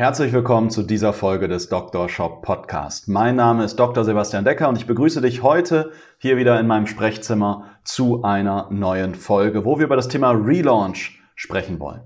Herzlich willkommen zu dieser Folge des Dr. Shop Podcast. Mein Name ist Dr. Sebastian Decker und ich begrüße dich heute hier wieder in meinem Sprechzimmer zu einer neuen Folge, wo wir über das Thema Relaunch sprechen wollen.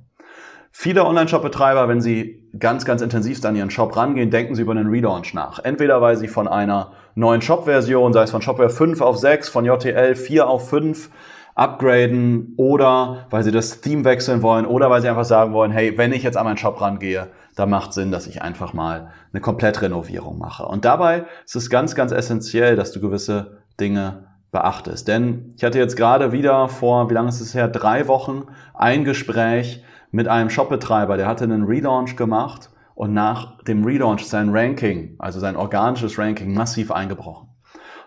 Viele Online-Shop-Betreiber, wenn sie ganz, ganz intensiv an ihren Shop rangehen, denken sie über einen Relaunch nach. Entweder weil sie von einer neuen Shop-Version, sei es von Shopware 5 auf 6, von JTL 4 auf 5, upgraden oder weil sie das Theme wechseln wollen oder weil sie einfach sagen wollen, hey, wenn ich jetzt an meinen Shop rangehe, da macht Sinn, dass ich einfach mal eine Komplettrenovierung mache. Und dabei ist es ganz, ganz essentiell, dass du gewisse Dinge beachtest. Denn ich hatte jetzt gerade wieder vor, wie lange ist es her, drei Wochen ein Gespräch mit einem Shopbetreiber, der hatte einen Relaunch gemacht und nach dem Relaunch sein Ranking, also sein organisches Ranking, massiv eingebrochen.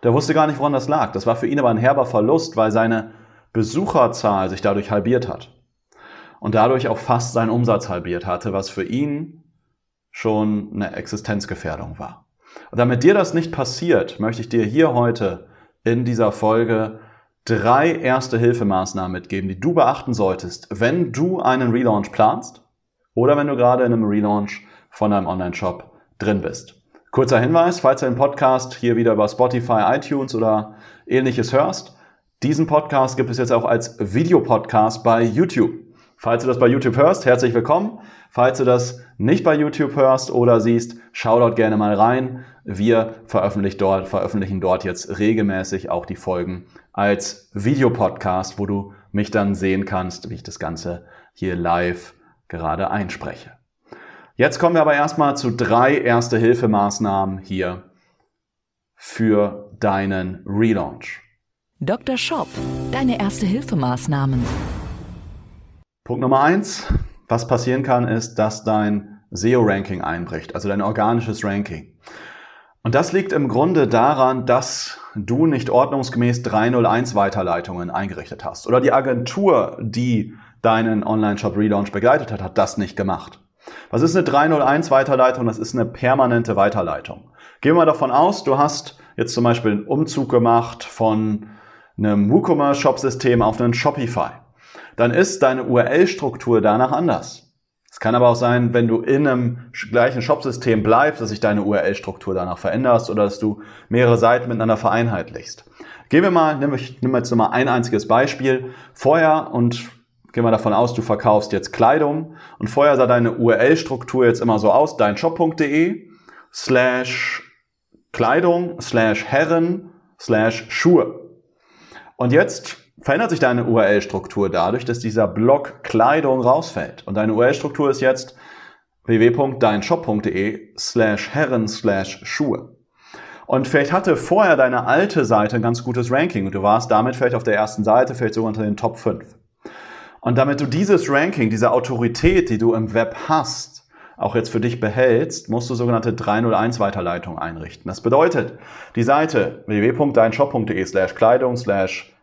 Der wusste gar nicht, woran das lag. Das war für ihn aber ein herber Verlust, weil seine Besucherzahl sich dadurch halbiert hat. Und dadurch auch fast seinen Umsatz halbiert hatte, was für ihn schon eine Existenzgefährdung war. Und damit dir das nicht passiert, möchte ich dir hier heute in dieser Folge drei erste Hilfemaßnahmen mitgeben, die du beachten solltest, wenn du einen Relaunch planst oder wenn du gerade in einem Relaunch von deinem Online-Shop drin bist. Kurzer Hinweis, falls du den Podcast hier wieder über Spotify, iTunes oder ähnliches hörst, diesen Podcast gibt es jetzt auch als Videopodcast bei YouTube. Falls du das bei YouTube hörst, herzlich willkommen. Falls du das nicht bei YouTube hörst oder siehst, schau dort gerne mal rein. Wir veröffentlichen dort, veröffentlichen dort jetzt regelmäßig auch die Folgen als Videopodcast, wo du mich dann sehen kannst, wie ich das Ganze hier live gerade einspreche. Jetzt kommen wir aber erstmal zu drei Erste-Hilfemaßnahmen hier für deinen Relaunch. Dr. Shop, deine Erste-Hilfemaßnahmen. Punkt Nummer eins, was passieren kann, ist, dass dein SEO-Ranking einbricht, also dein organisches Ranking. Und das liegt im Grunde daran, dass du nicht ordnungsgemäß 301 Weiterleitungen eingerichtet hast. Oder die Agentur, die deinen Online-Shop Relaunch begleitet hat, hat das nicht gemacht. Was ist eine 301 Weiterleitung? Das ist eine permanente Weiterleitung. Gehen wir mal davon aus, du hast jetzt zum Beispiel einen Umzug gemacht von einem WooCommerce-Shop-System auf einen Shopify dann ist deine URL-Struktur danach anders. Es kann aber auch sein, wenn du in einem gleichen Shopsystem bleibst, dass sich deine URL-Struktur danach veränderst oder dass du mehrere Seiten miteinander vereinheitlichst. Gehen wir mal, nimm, ich nehme jetzt mal ein einziges Beispiel. Vorher und gehen wir davon aus, du verkaufst jetzt Kleidung und vorher sah deine URL-Struktur jetzt immer so aus, deinshop.de slash Kleidung slash Herren slash Schuhe. Und jetzt verändert sich deine URL-Struktur dadurch, dass dieser Block Kleidung rausfällt. Und deine URL-Struktur ist jetzt www.deinshop.de slash Herren slash Schuhe. Und vielleicht hatte vorher deine alte Seite ein ganz gutes Ranking und du warst damit vielleicht auf der ersten Seite, vielleicht sogar unter den Top 5. Und damit du dieses Ranking, diese Autorität, die du im Web hast, auch jetzt für dich behältst, musst du sogenannte 301 Weiterleitung einrichten. Das bedeutet, die Seite www.deinshop.de slash Kleidung slash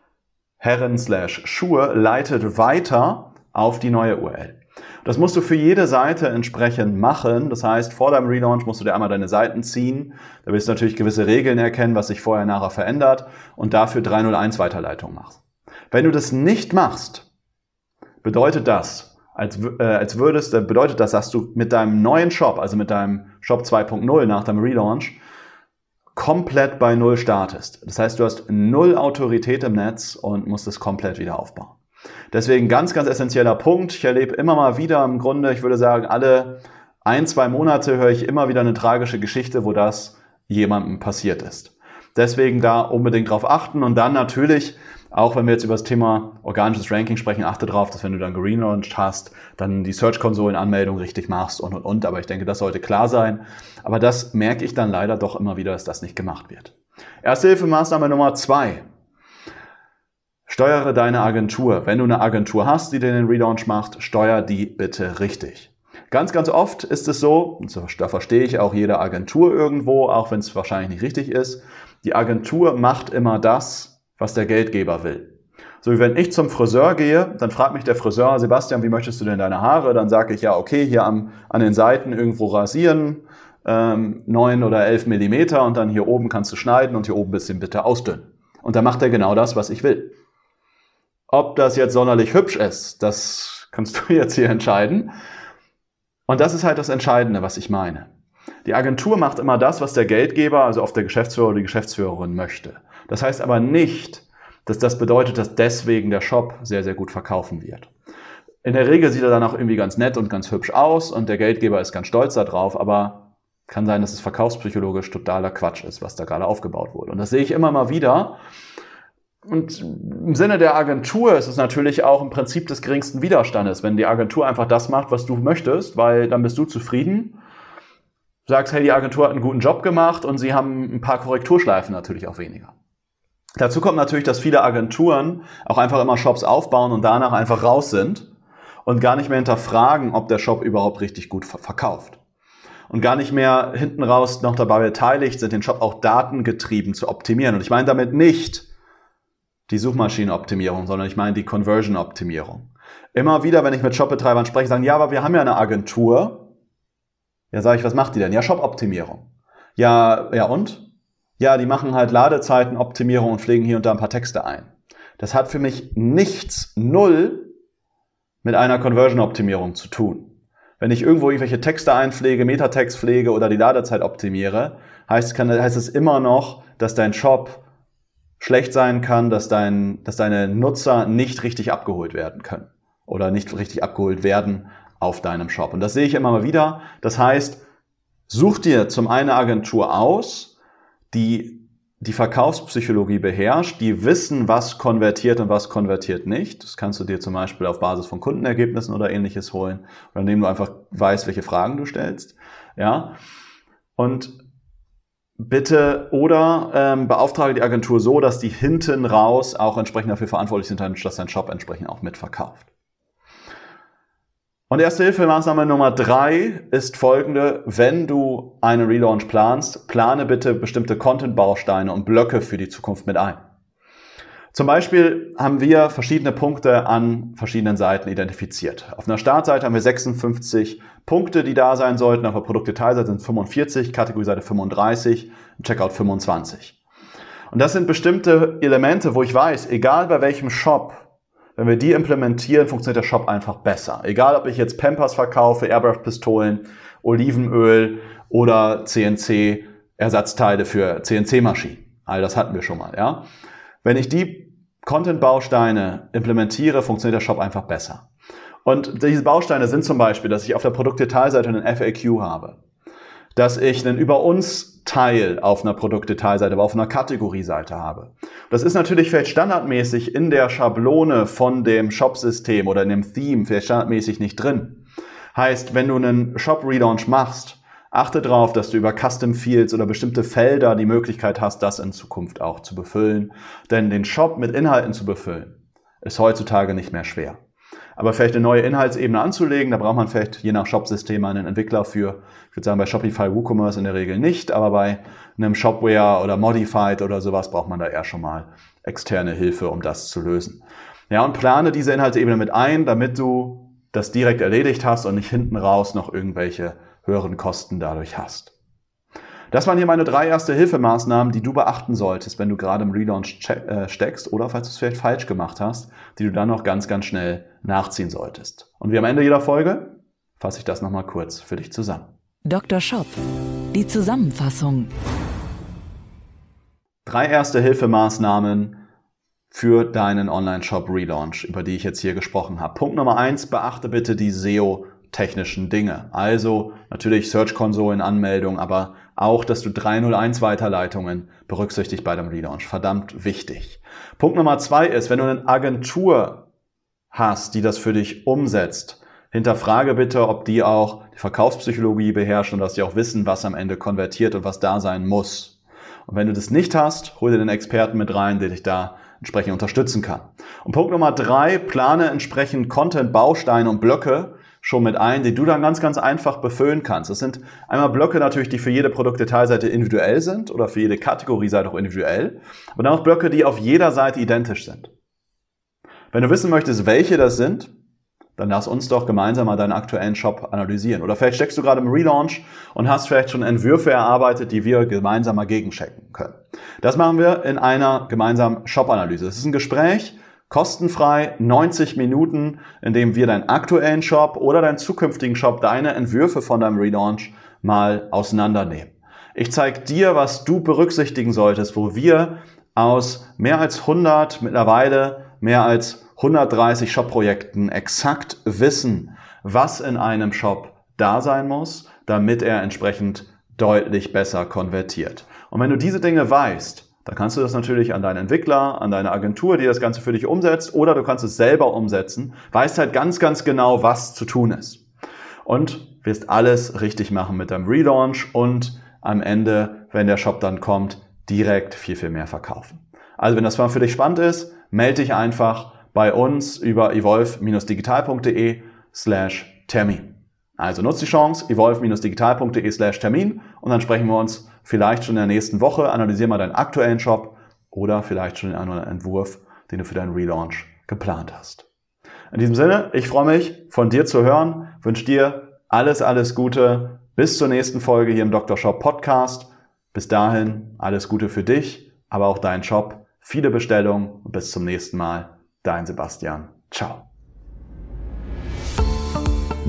Herren slash Schuhe leitet weiter auf die neue URL. Das musst du für jede Seite entsprechend machen. Das heißt, vor deinem Relaunch musst du dir einmal deine Seiten ziehen. Da wirst du natürlich gewisse Regeln erkennen, was sich vorher nachher verändert und dafür 301 Weiterleitung machst. Wenn du das nicht machst, bedeutet das, als, äh, als würdest, bedeutet das, dass du mit deinem neuen Shop, also mit deinem Shop 2.0 nach deinem Relaunch, komplett bei Null startest. Das heißt, du hast null Autorität im Netz und musst es komplett wieder aufbauen. Deswegen ganz, ganz essentieller Punkt. Ich erlebe immer mal wieder im Grunde, ich würde sagen, alle ein, zwei Monate höre ich immer wieder eine tragische Geschichte, wo das jemandem passiert ist. Deswegen da unbedingt drauf achten und dann natürlich auch wenn wir jetzt über das Thema organisches Ranking sprechen, achte darauf, dass wenn du dann gelauncht hast, dann die Search-Konsolen-Anmeldung richtig machst und, und, und. Aber ich denke, das sollte klar sein. Aber das merke ich dann leider doch immer wieder, dass das nicht gemacht wird. Erste Hilfemaßnahme Nummer zwei. Steuere deine Agentur. Wenn du eine Agentur hast, die dir den Relaunch macht, steuer die bitte richtig. Ganz, ganz oft ist es so, und da verstehe ich auch jede Agentur irgendwo, auch wenn es wahrscheinlich nicht richtig ist, die Agentur macht immer das, was der Geldgeber will. So wie wenn ich zum Friseur gehe, dann fragt mich der Friseur, Sebastian, wie möchtest du denn deine Haare? Dann sage ich, ja, okay, hier am, an den Seiten irgendwo rasieren, ähm, 9 oder 11 Millimeter und dann hier oben kannst du schneiden und hier oben ein bisschen bitte ausdünnen. Und dann macht er genau das, was ich will. Ob das jetzt sonderlich hübsch ist, das kannst du jetzt hier entscheiden. Und das ist halt das Entscheidende, was ich meine. Die Agentur macht immer das, was der Geldgeber, also oft der Geschäftsführer oder die Geschäftsführerin möchte. Das heißt aber nicht, dass das bedeutet, dass deswegen der Shop sehr, sehr gut verkaufen wird. In der Regel sieht er dann auch irgendwie ganz nett und ganz hübsch aus und der Geldgeber ist ganz stolz darauf, aber kann sein, dass es verkaufspsychologisch totaler Quatsch ist, was da gerade aufgebaut wurde. Und das sehe ich immer mal wieder. Und im Sinne der Agentur ist es natürlich auch im Prinzip des geringsten Widerstandes, wenn die Agentur einfach das macht, was du möchtest, weil dann bist du zufrieden. sagst, hey, die Agentur hat einen guten Job gemacht und sie haben ein paar Korrekturschleifen natürlich auch weniger. Dazu kommt natürlich, dass viele Agenturen auch einfach immer Shops aufbauen und danach einfach raus sind und gar nicht mehr hinterfragen, ob der Shop überhaupt richtig gut verkauft. Und gar nicht mehr hinten raus noch dabei beteiligt sind, den Shop auch datengetrieben zu optimieren. Und ich meine damit nicht die Suchmaschinenoptimierung, sondern ich meine die Conversion-Optimierung. Immer wieder, wenn ich mit Shopbetreibern spreche, sagen, ja, aber wir haben ja eine Agentur. Ja, sage ich, was macht die denn? Ja, Shop-Optimierung. Ja, ja und? Ja, die machen halt Ladezeitenoptimierung und pflegen hier und da ein paar Texte ein. Das hat für mich nichts, null mit einer Conversion-Optimierung zu tun. Wenn ich irgendwo irgendwelche Texte einpflege, Metatext pflege oder die Ladezeit optimiere, heißt, kann, heißt es immer noch, dass dein Shop schlecht sein kann, dass, dein, dass deine Nutzer nicht richtig abgeholt werden können oder nicht richtig abgeholt werden auf deinem Shop. Und das sehe ich immer mal wieder. Das heißt, such dir zum einen eine Agentur aus, die die Verkaufspsychologie beherrscht, die wissen, was konvertiert und was konvertiert nicht. Das kannst du dir zum Beispiel auf Basis von Kundenergebnissen oder ähnliches holen, oder indem du einfach weißt, welche Fragen du stellst. Ja. Und bitte oder ähm, beauftrage die Agentur so, dass die hinten raus auch entsprechend dafür verantwortlich sind, dass dein Shop entsprechend auch mitverkauft. Und erste Hilfemaßnahme Nummer drei ist folgende. Wenn du einen Relaunch planst, plane bitte bestimmte Content-Bausteine und Blöcke für die Zukunft mit ein. Zum Beispiel haben wir verschiedene Punkte an verschiedenen Seiten identifiziert. Auf einer Startseite haben wir 56 Punkte, die da sein sollten. Auf der Produktdetailseite sind 45, Kategorieseite 35, Checkout 25. Und das sind bestimmte Elemente, wo ich weiß, egal bei welchem Shop wenn wir die implementieren, funktioniert der Shop einfach besser. Egal, ob ich jetzt Pampers verkaufe, Airbrush-Pistolen, Olivenöl oder CNC-Ersatzteile für CNC-Maschinen. All das hatten wir schon mal, ja. Wenn ich die Content-Bausteine implementiere, funktioniert der Shop einfach besser. Und diese Bausteine sind zum Beispiel, dass ich auf der Produktdetailseite einen FAQ habe, dass ich einen Über uns Teil auf einer Produktdetailseite, aber auf einer Kategorieseite habe. Das ist natürlich vielleicht standardmäßig in der Schablone von dem Shop-System oder in dem Theme vielleicht standardmäßig nicht drin. Heißt, wenn du einen Shop-Relaunch machst, achte darauf, dass du über Custom Fields oder bestimmte Felder die Möglichkeit hast, das in Zukunft auch zu befüllen. Denn den Shop mit Inhalten zu befüllen, ist heutzutage nicht mehr schwer. Aber vielleicht eine neue Inhaltsebene anzulegen, da braucht man vielleicht je nach Shopsystem einen Entwickler für. Ich würde sagen, bei Shopify WooCommerce in der Regel nicht, aber bei einem Shopware oder Modified oder sowas braucht man da eher schon mal externe Hilfe, um das zu lösen. Ja, und plane diese Inhaltsebene mit ein, damit du das direkt erledigt hast und nicht hinten raus noch irgendwelche höheren Kosten dadurch hast. Das waren hier meine drei erste Hilfemaßnahmen, die du beachten solltest, wenn du gerade im Relaunch äh, steckst oder falls du es vielleicht falsch gemacht hast, die du dann noch ganz, ganz schnell nachziehen solltest. Und wie am Ende jeder Folge fasse ich das nochmal kurz für dich zusammen. Dr. Shop, die Zusammenfassung. Drei erste Hilfemaßnahmen für deinen Online-Shop Relaunch, über die ich jetzt hier gesprochen habe. Punkt Nummer eins, beachte bitte die SEO technischen Dinge. Also natürlich Search-Konsolen-Anmeldung, aber auch, dass du 301 Weiterleitungen berücksichtigt bei dem Relaunch. Verdammt wichtig. Punkt Nummer zwei ist, wenn du eine Agentur hast, die das für dich umsetzt, hinterfrage bitte, ob die auch die Verkaufspsychologie beherrschen und dass die auch wissen, was am Ende konvertiert und was da sein muss. Und wenn du das nicht hast, hol dir den Experten mit rein, der dich da entsprechend unterstützen kann. Und Punkt Nummer drei, plane entsprechend Content, Bausteine und Blöcke schon mit ein, die du dann ganz, ganz einfach befüllen kannst. Das sind einmal Blöcke natürlich, die für jede Produktdetailseite individuell sind oder für jede Kategorieseite auch individuell, aber dann auch Blöcke, die auf jeder Seite identisch sind. Wenn du wissen möchtest, welche das sind, dann lass uns doch gemeinsam mal deinen aktuellen Shop analysieren. Oder vielleicht steckst du gerade im Relaunch und hast vielleicht schon Entwürfe erarbeitet, die wir gemeinsam mal gegenchecken können. Das machen wir in einer gemeinsamen Shop-Analyse. Es ist ein Gespräch, kostenfrei, 90 Minuten, in dem wir deinen aktuellen Shop oder deinen zukünftigen Shop, deine Entwürfe von deinem Relaunch mal auseinandernehmen. Ich zeige dir, was du berücksichtigen solltest, wo wir aus mehr als 100, mittlerweile mehr als 130 Shop-Projekten exakt wissen, was in einem Shop da sein muss, damit er entsprechend deutlich besser konvertiert. Und wenn du diese Dinge weißt, dann kannst du das natürlich an deinen Entwickler, an deine Agentur, die das Ganze für dich umsetzt, oder du kannst es selber umsetzen, weißt halt ganz, ganz genau, was zu tun ist. Und wirst alles richtig machen mit deinem Relaunch und am Ende, wenn der Shop dann kommt, direkt viel, viel mehr verkaufen. Also wenn das für dich spannend ist, melde dich einfach bei uns über evolve-digital.de slash Termin. Also nutzt die Chance, evolve-digital.de slash Termin und dann sprechen wir uns vielleicht schon in der nächsten Woche, analysieren mal deinen aktuellen Shop oder vielleicht schon den anderen Entwurf, den du für deinen Relaunch geplant hast. In diesem Sinne, ich freue mich, von dir zu hören, wünsche dir alles, alles Gute. Bis zur nächsten Folge hier im Dr. Shop Podcast. Bis dahin, alles Gute für dich, aber auch deinen Shop. Viele Bestellungen und bis zum nächsten Mal. Dein Sebastian. Ciao.